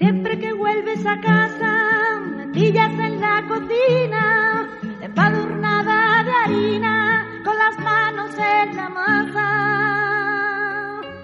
Siempre que vuelves a casa, metillas en la cocina, empadurnada de harina, con las manos en la masa.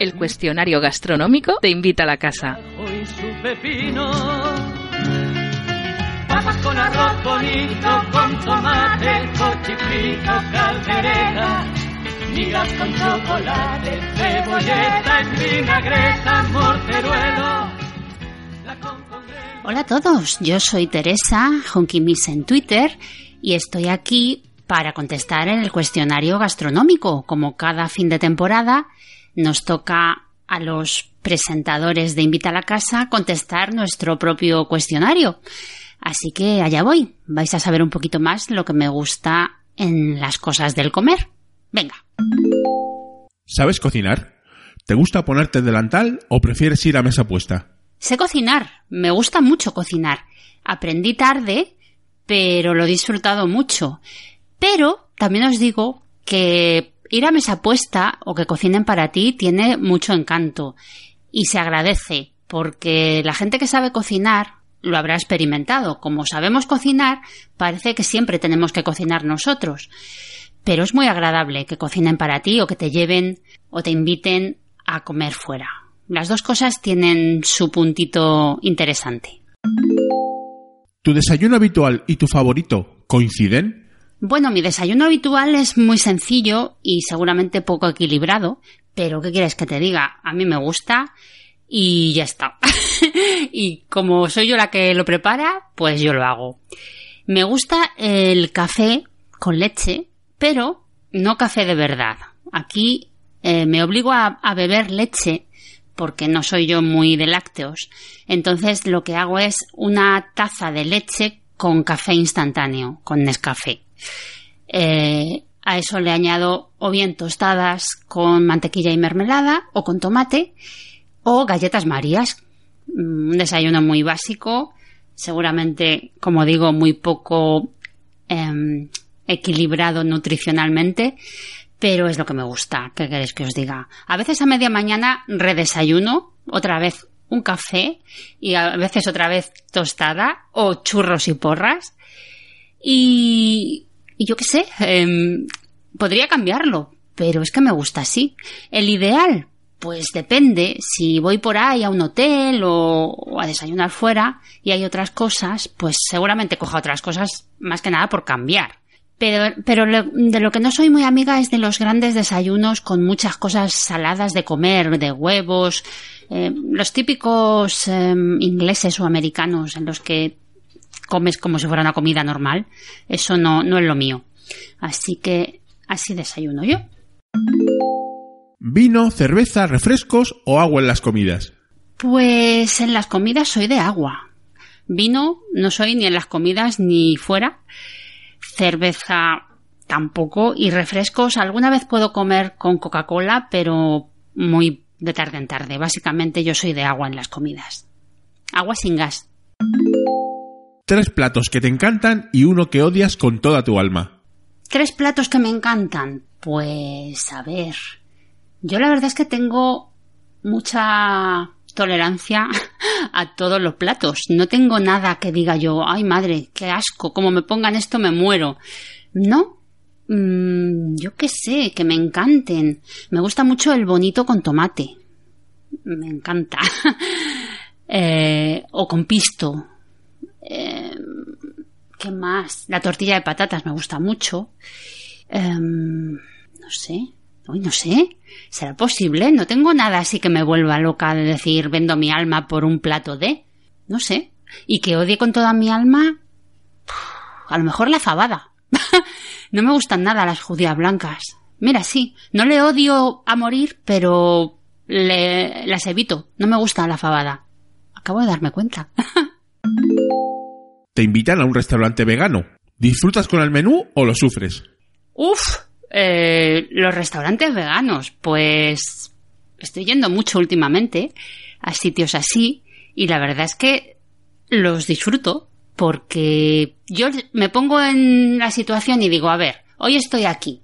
El cuestionario gastronómico te invita a la casa. Hoy su pepino. Papas con arroz bonito, con tomate, cochifrito, caldereta. Migas con chocolate, cebolleta, espinagreta, morteruelo. Hola a todos, yo soy Teresa, Honky Miss en Twitter, y estoy aquí para contestar en el cuestionario gastronómico. Como cada fin de temporada, nos toca a los presentadores de Invita a la Casa contestar nuestro propio cuestionario. Así que allá voy, vais a saber un poquito más lo que me gusta en las cosas del comer. Venga. ¿Sabes cocinar? ¿Te gusta ponerte delantal o prefieres ir a mesa puesta? Sé cocinar, me gusta mucho cocinar. Aprendí tarde, pero lo he disfrutado mucho. Pero también os digo que ir a mesa puesta o que cocinen para ti tiene mucho encanto y se agradece porque la gente que sabe cocinar lo habrá experimentado. Como sabemos cocinar, parece que siempre tenemos que cocinar nosotros. Pero es muy agradable que cocinen para ti o que te lleven o te inviten a comer fuera. Las dos cosas tienen su puntito interesante. ¿Tu desayuno habitual y tu favorito coinciden? Bueno, mi desayuno habitual es muy sencillo y seguramente poco equilibrado, pero ¿qué quieres que te diga? A mí me gusta y ya está. y como soy yo la que lo prepara, pues yo lo hago. Me gusta el café con leche, pero no café de verdad. Aquí eh, me obligo a, a beber leche porque no soy yo muy de lácteos. Entonces lo que hago es una taza de leche con café instantáneo, con Nescafé. Eh, a eso le añado o bien tostadas con mantequilla y mermelada o con tomate o galletas marías. Mm, Un desayuno muy básico, seguramente, como digo, muy poco em, equilibrado nutricionalmente, pero es lo que me gusta. ¿Qué queréis que os diga? A veces a media mañana redesayuno, otra vez un café y a veces otra vez tostada o churros y porras. Y, yo qué sé, em, podría cambiarlo, pero es que me gusta así. El ideal, pues depende. Si voy por ahí a un hotel o, o a desayunar fuera y hay otras cosas, pues seguramente coja otras cosas más que nada por cambiar. Pero, pero lo- de lo que no soy muy amiga es de los grandes desayunos con muchas cosas saladas de comer, de huevos, eh, los típicos eh, ingleses o americanos en los que comes como si fuera una comida normal. Eso no, no es lo mío. Así que así desayuno yo. ¿Vino, cerveza, refrescos o agua en las comidas? Pues en las comidas soy de agua. Vino no soy ni en las comidas ni fuera. Cerveza tampoco. Y refrescos alguna vez puedo comer con Coca-Cola, pero muy de tarde en tarde. Básicamente yo soy de agua en las comidas. Agua sin gas. Tres platos que te encantan y uno que odias con toda tu alma. Tres platos que me encantan. Pues a ver. Yo la verdad es que tengo mucha tolerancia a todos los platos. No tengo nada que diga yo, ay madre, qué asco, como me pongan esto me muero. No. Mm, yo qué sé, que me encanten. Me gusta mucho el bonito con tomate. Me encanta. Eh, o con pisto. Eh, ¿Qué más? La tortilla de patatas me gusta mucho. Em, no sé. Uy, no sé. ¿Será posible? No tengo nada así que me vuelva loca de decir vendo mi alma por un plato de. No sé. Y que odie con toda mi alma. A lo mejor la fabada. no me gustan nada las judías blancas. Mira, sí. No le odio a morir, pero le, las evito. No me gusta la fabada. Acabo de darme cuenta. Te invitan a un restaurante vegano. ¿Disfrutas con el menú o lo sufres? Uf, eh, los restaurantes veganos, pues estoy yendo mucho últimamente a sitios así y la verdad es que los disfruto porque yo me pongo en la situación y digo, a ver, hoy estoy aquí,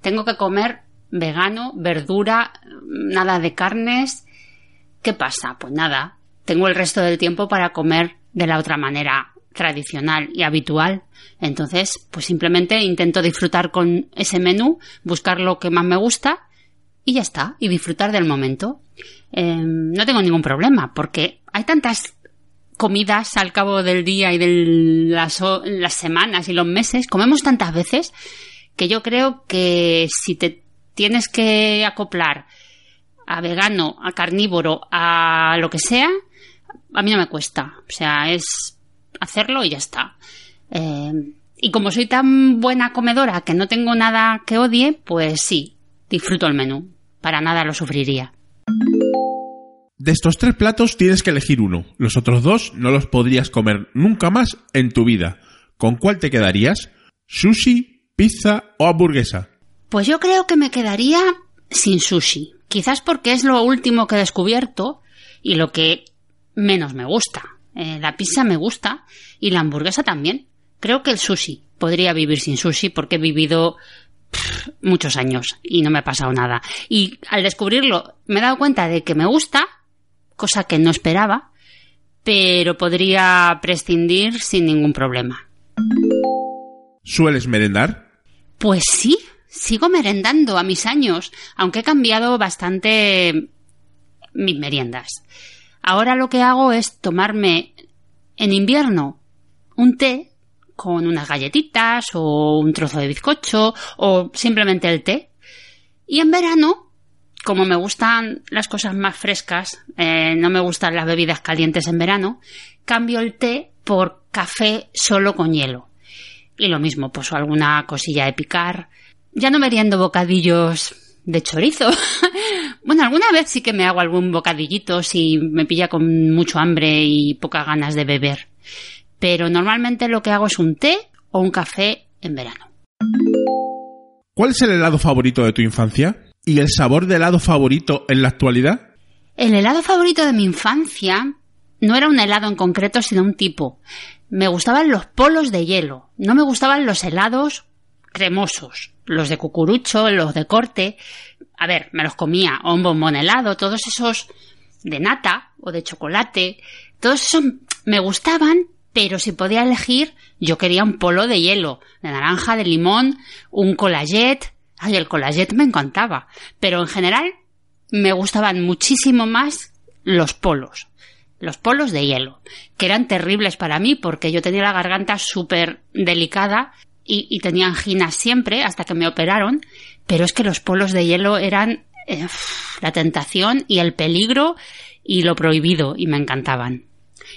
tengo que comer vegano, verdura, nada de carnes. ¿Qué pasa? Pues nada, tengo el resto del tiempo para comer de la otra manera tradicional y habitual. Entonces, pues simplemente intento disfrutar con ese menú, buscar lo que más me gusta y ya está, y disfrutar del momento. Eh, no tengo ningún problema, porque hay tantas comidas al cabo del día y de las, las semanas y los meses, comemos tantas veces que yo creo que si te tienes que acoplar a vegano, a carnívoro, a lo que sea, a mí no me cuesta. O sea, es hacerlo y ya está. Eh, y como soy tan buena comedora que no tengo nada que odie, pues sí, disfruto el menú. Para nada lo sufriría. De estos tres platos tienes que elegir uno. Los otros dos no los podrías comer nunca más en tu vida. ¿Con cuál te quedarías? ¿Sushi, pizza o hamburguesa? Pues yo creo que me quedaría sin sushi. Quizás porque es lo último que he descubierto y lo que menos me gusta. Eh, la pizza me gusta y la hamburguesa también. Creo que el sushi. Podría vivir sin sushi porque he vivido muchos años y no me ha pasado nada. Y al descubrirlo me he dado cuenta de que me gusta, cosa que no esperaba, pero podría prescindir sin ningún problema. ¿Sueles merendar? Pues sí, sigo merendando a mis años, aunque he cambiado bastante mis meriendas. Ahora lo que hago es tomarme en invierno un té con unas galletitas o un trozo de bizcocho o simplemente el té. Y en verano, como me gustan las cosas más frescas, eh, no me gustan las bebidas calientes en verano, cambio el té por café solo con hielo. Y lo mismo, pues alguna cosilla de picar. Ya no meriendo bocadillos de chorizo. bueno, alguna vez sí que me hago algún bocadillito si me pilla con mucho hambre y pocas ganas de beber pero normalmente lo que hago es un té o un café en verano. ¿Cuál es el helado favorito de tu infancia? ¿Y el sabor de helado favorito en la actualidad? El helado favorito de mi infancia no era un helado en concreto, sino un tipo. Me gustaban los polos de hielo, no me gustaban los helados cremosos, los de cucurucho, los de corte. A ver, me los comía, o un bombón helado, todos esos de nata o de chocolate, todos esos me gustaban, pero si podía elegir, yo quería un polo de hielo, de naranja, de limón, un collaget. Ay, el collaget me encantaba. Pero en general me gustaban muchísimo más los polos. Los polos de hielo, que eran terribles para mí porque yo tenía la garganta súper delicada y, tenía anginas siempre hasta que me operaron. Pero es que los polos de hielo eran eh, la tentación y el peligro y lo prohibido y me encantaban.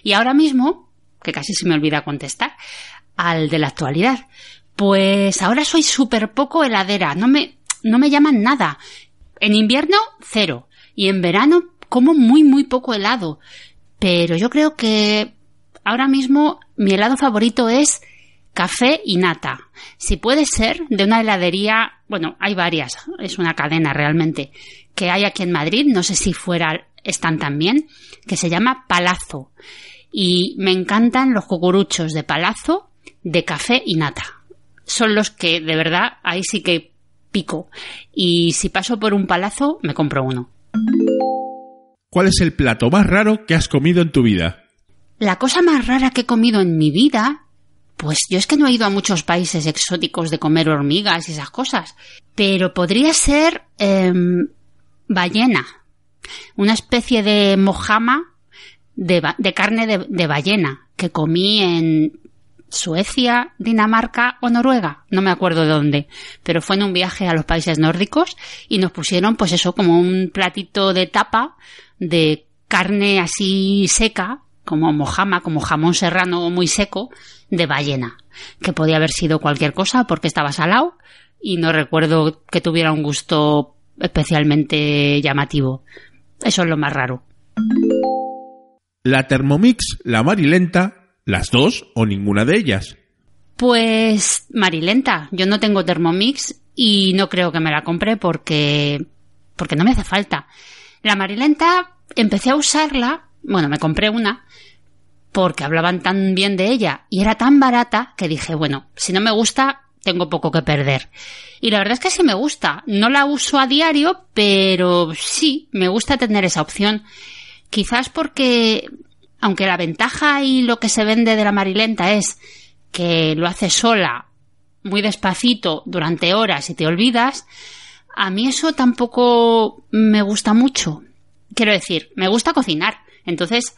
Y ahora mismo que casi se me olvida contestar, al de la actualidad. Pues ahora soy súper poco heladera, no me, no me llaman nada. En invierno, cero. Y en verano, como muy, muy poco helado. Pero yo creo que ahora mismo mi helado favorito es café y nata. Si puede ser de una heladería, bueno, hay varias, es una cadena realmente, que hay aquí en Madrid, no sé si fuera, están también, que se llama Palazzo y me encantan los cucuruchos de palazo, de café y nata. Son los que de verdad ahí sí que pico. Y si paso por un palazo, me compro uno. ¿Cuál es el plato más raro que has comido en tu vida? La cosa más rara que he comido en mi vida, pues yo es que no he ido a muchos países exóticos de comer hormigas y esas cosas, pero podría ser em, ballena, una especie de mojama de, carne de, de ballena que comí en Suecia, Dinamarca o Noruega, no me acuerdo de dónde, pero fue en un viaje a los países nórdicos y nos pusieron pues eso como un platito de tapa de carne así seca, como mojama, como jamón serrano muy seco, de ballena, que podía haber sido cualquier cosa porque estaba salado y no recuerdo que tuviera un gusto especialmente llamativo. Eso es lo más raro. ¿La Thermomix, la Marilenta, las dos o ninguna de ellas? Pues Marilenta, yo no tengo Thermomix y no creo que me la compre porque porque no me hace falta. La Marilenta empecé a usarla, bueno, me compré una porque hablaban tan bien de ella y era tan barata que dije, bueno, si no me gusta, tengo poco que perder. Y la verdad es que sí me gusta. No la uso a diario, pero sí, me gusta tener esa opción. Quizás porque, aunque la ventaja y lo que se vende de la marilenta es que lo hace sola, muy despacito, durante horas y te olvidas, a mí eso tampoco me gusta mucho. Quiero decir, me gusta cocinar. Entonces,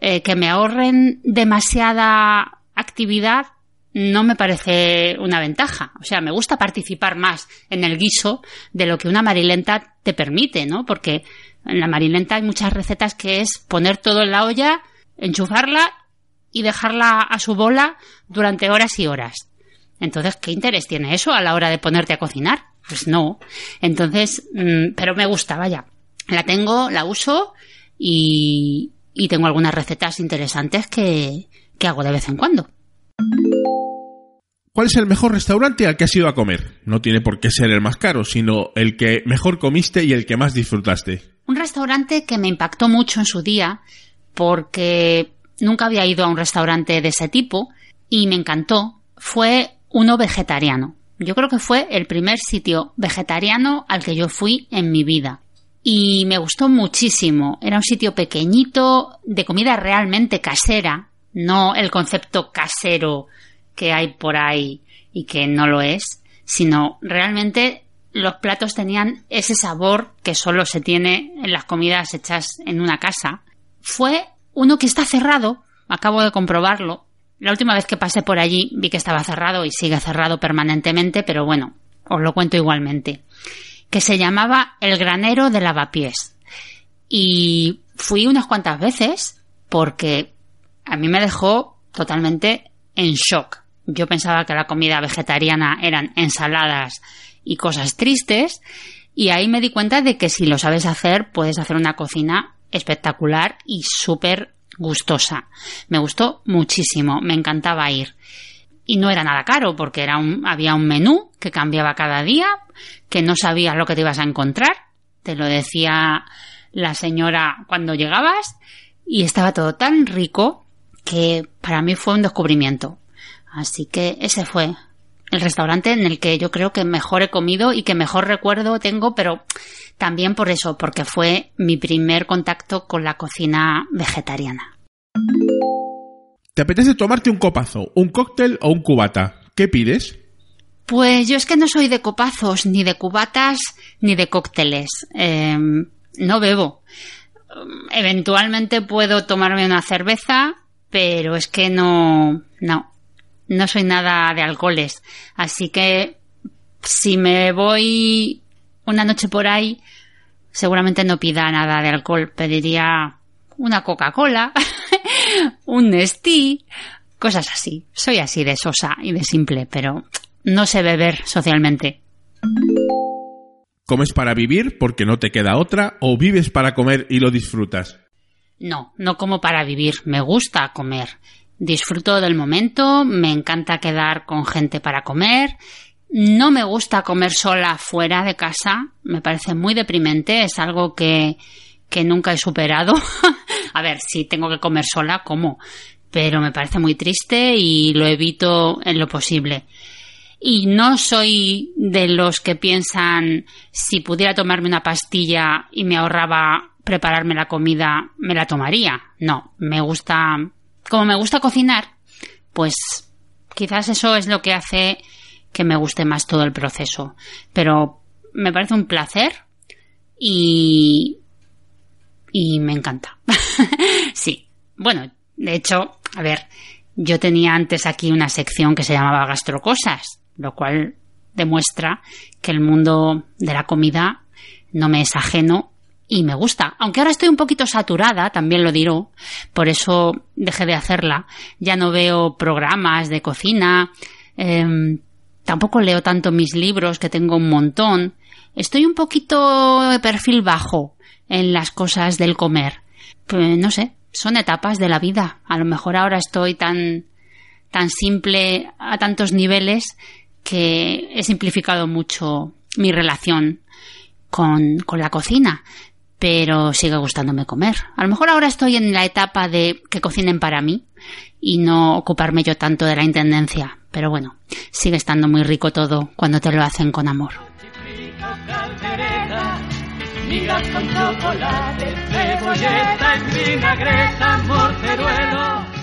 eh, que me ahorren demasiada actividad no me parece una ventaja. O sea, me gusta participar más en el guiso de lo que una marilenta te permite, ¿no? Porque en la marilenta hay muchas recetas que es poner todo en la olla, enchufarla y dejarla a su bola durante horas y horas. Entonces, ¿qué interés tiene eso a la hora de ponerte a cocinar? Pues no. Entonces, mm, pero me gusta, vaya. La tengo, la uso y, y tengo algunas recetas interesantes que, que hago de vez en cuando. ¿Cuál es el mejor restaurante al que has ido a comer? No tiene por qué ser el más caro, sino el que mejor comiste y el que más disfrutaste. Un restaurante que me impactó mucho en su día porque nunca había ido a un restaurante de ese tipo y me encantó fue uno vegetariano. Yo creo que fue el primer sitio vegetariano al que yo fui en mi vida. Y me gustó muchísimo. Era un sitio pequeñito, de comida realmente casera, no el concepto casero que hay por ahí y que no lo es, sino realmente los platos tenían ese sabor que solo se tiene en las comidas hechas en una casa. Fue uno que está cerrado, acabo de comprobarlo. La última vez que pasé por allí vi que estaba cerrado y sigue cerrado permanentemente, pero bueno, os lo cuento igualmente. Que se llamaba El Granero de Lavapiés. Y fui unas cuantas veces porque a mí me dejó totalmente en shock. Yo pensaba que la comida vegetariana eran ensaladas y cosas tristes y ahí me di cuenta de que si lo sabes hacer puedes hacer una cocina espectacular y súper gustosa. Me gustó muchísimo, me encantaba ir. Y no era nada caro porque era un, había un menú que cambiaba cada día, que no sabías lo que te ibas a encontrar. Te lo decía la señora cuando llegabas y estaba todo tan rico que para mí fue un descubrimiento. Así que ese fue el restaurante en el que yo creo que mejor he comido y que mejor recuerdo tengo, pero también por eso, porque fue mi primer contacto con la cocina vegetariana. ¿Te apetece tomarte un copazo, un cóctel o un cubata? ¿Qué pides? Pues yo es que no soy de copazos, ni de cubatas, ni de cócteles. Em, no bebo. Eventualmente puedo tomarme una cerveza, pero es que no, no, no soy nada de alcoholes. Así que si me voy una noche por ahí, seguramente no pida nada de alcohol. Pediría una Coca-Cola, un Nestí, cosas así. Soy así de sosa y de simple, pero no sé beber socialmente. ¿Comes para vivir porque no te queda otra o vives para comer y lo disfrutas? No, no como para vivir. Me gusta comer. Disfruto del momento, me encanta quedar con gente para comer. No me gusta comer sola fuera de casa, me parece muy deprimente, es algo que, que nunca he superado. A ver, si tengo que comer sola, como, pero me parece muy triste y lo evito en lo posible. Y no soy de los que piensan si pudiera tomarme una pastilla y me ahorraba prepararme la comida, me la tomaría. No, me gusta como me gusta cocinar, pues quizás eso es lo que hace que me guste más todo el proceso. Pero me parece un placer y, y me encanta. sí. Bueno, de hecho, a ver, yo tenía antes aquí una sección que se llamaba Gastrocosas, lo cual demuestra que el mundo de la comida no me es ajeno y me gusta. Aunque ahora estoy un poquito saturada, también lo diré, por eso dejé de hacerla. Ya no veo programas de cocina, em, tampoco leo tanto mis libros, que tengo un montón. Estoy un poquito de perfil bajo en las cosas del comer. Pues no sé, son etapas de la vida. A lo mejor ahora estoy tan, tan simple a tantos niveles que he simplificado mucho mi relación con, con la cocina pero sigue gustándome comer. A lo mejor ahora estoy en la etapa de que cocinen para mí y no ocuparme yo tanto de la intendencia, pero bueno, sigue estando muy rico todo cuando te lo hacen con amor. Migas con chocolate, cebolleta y vinagreta, morteruelo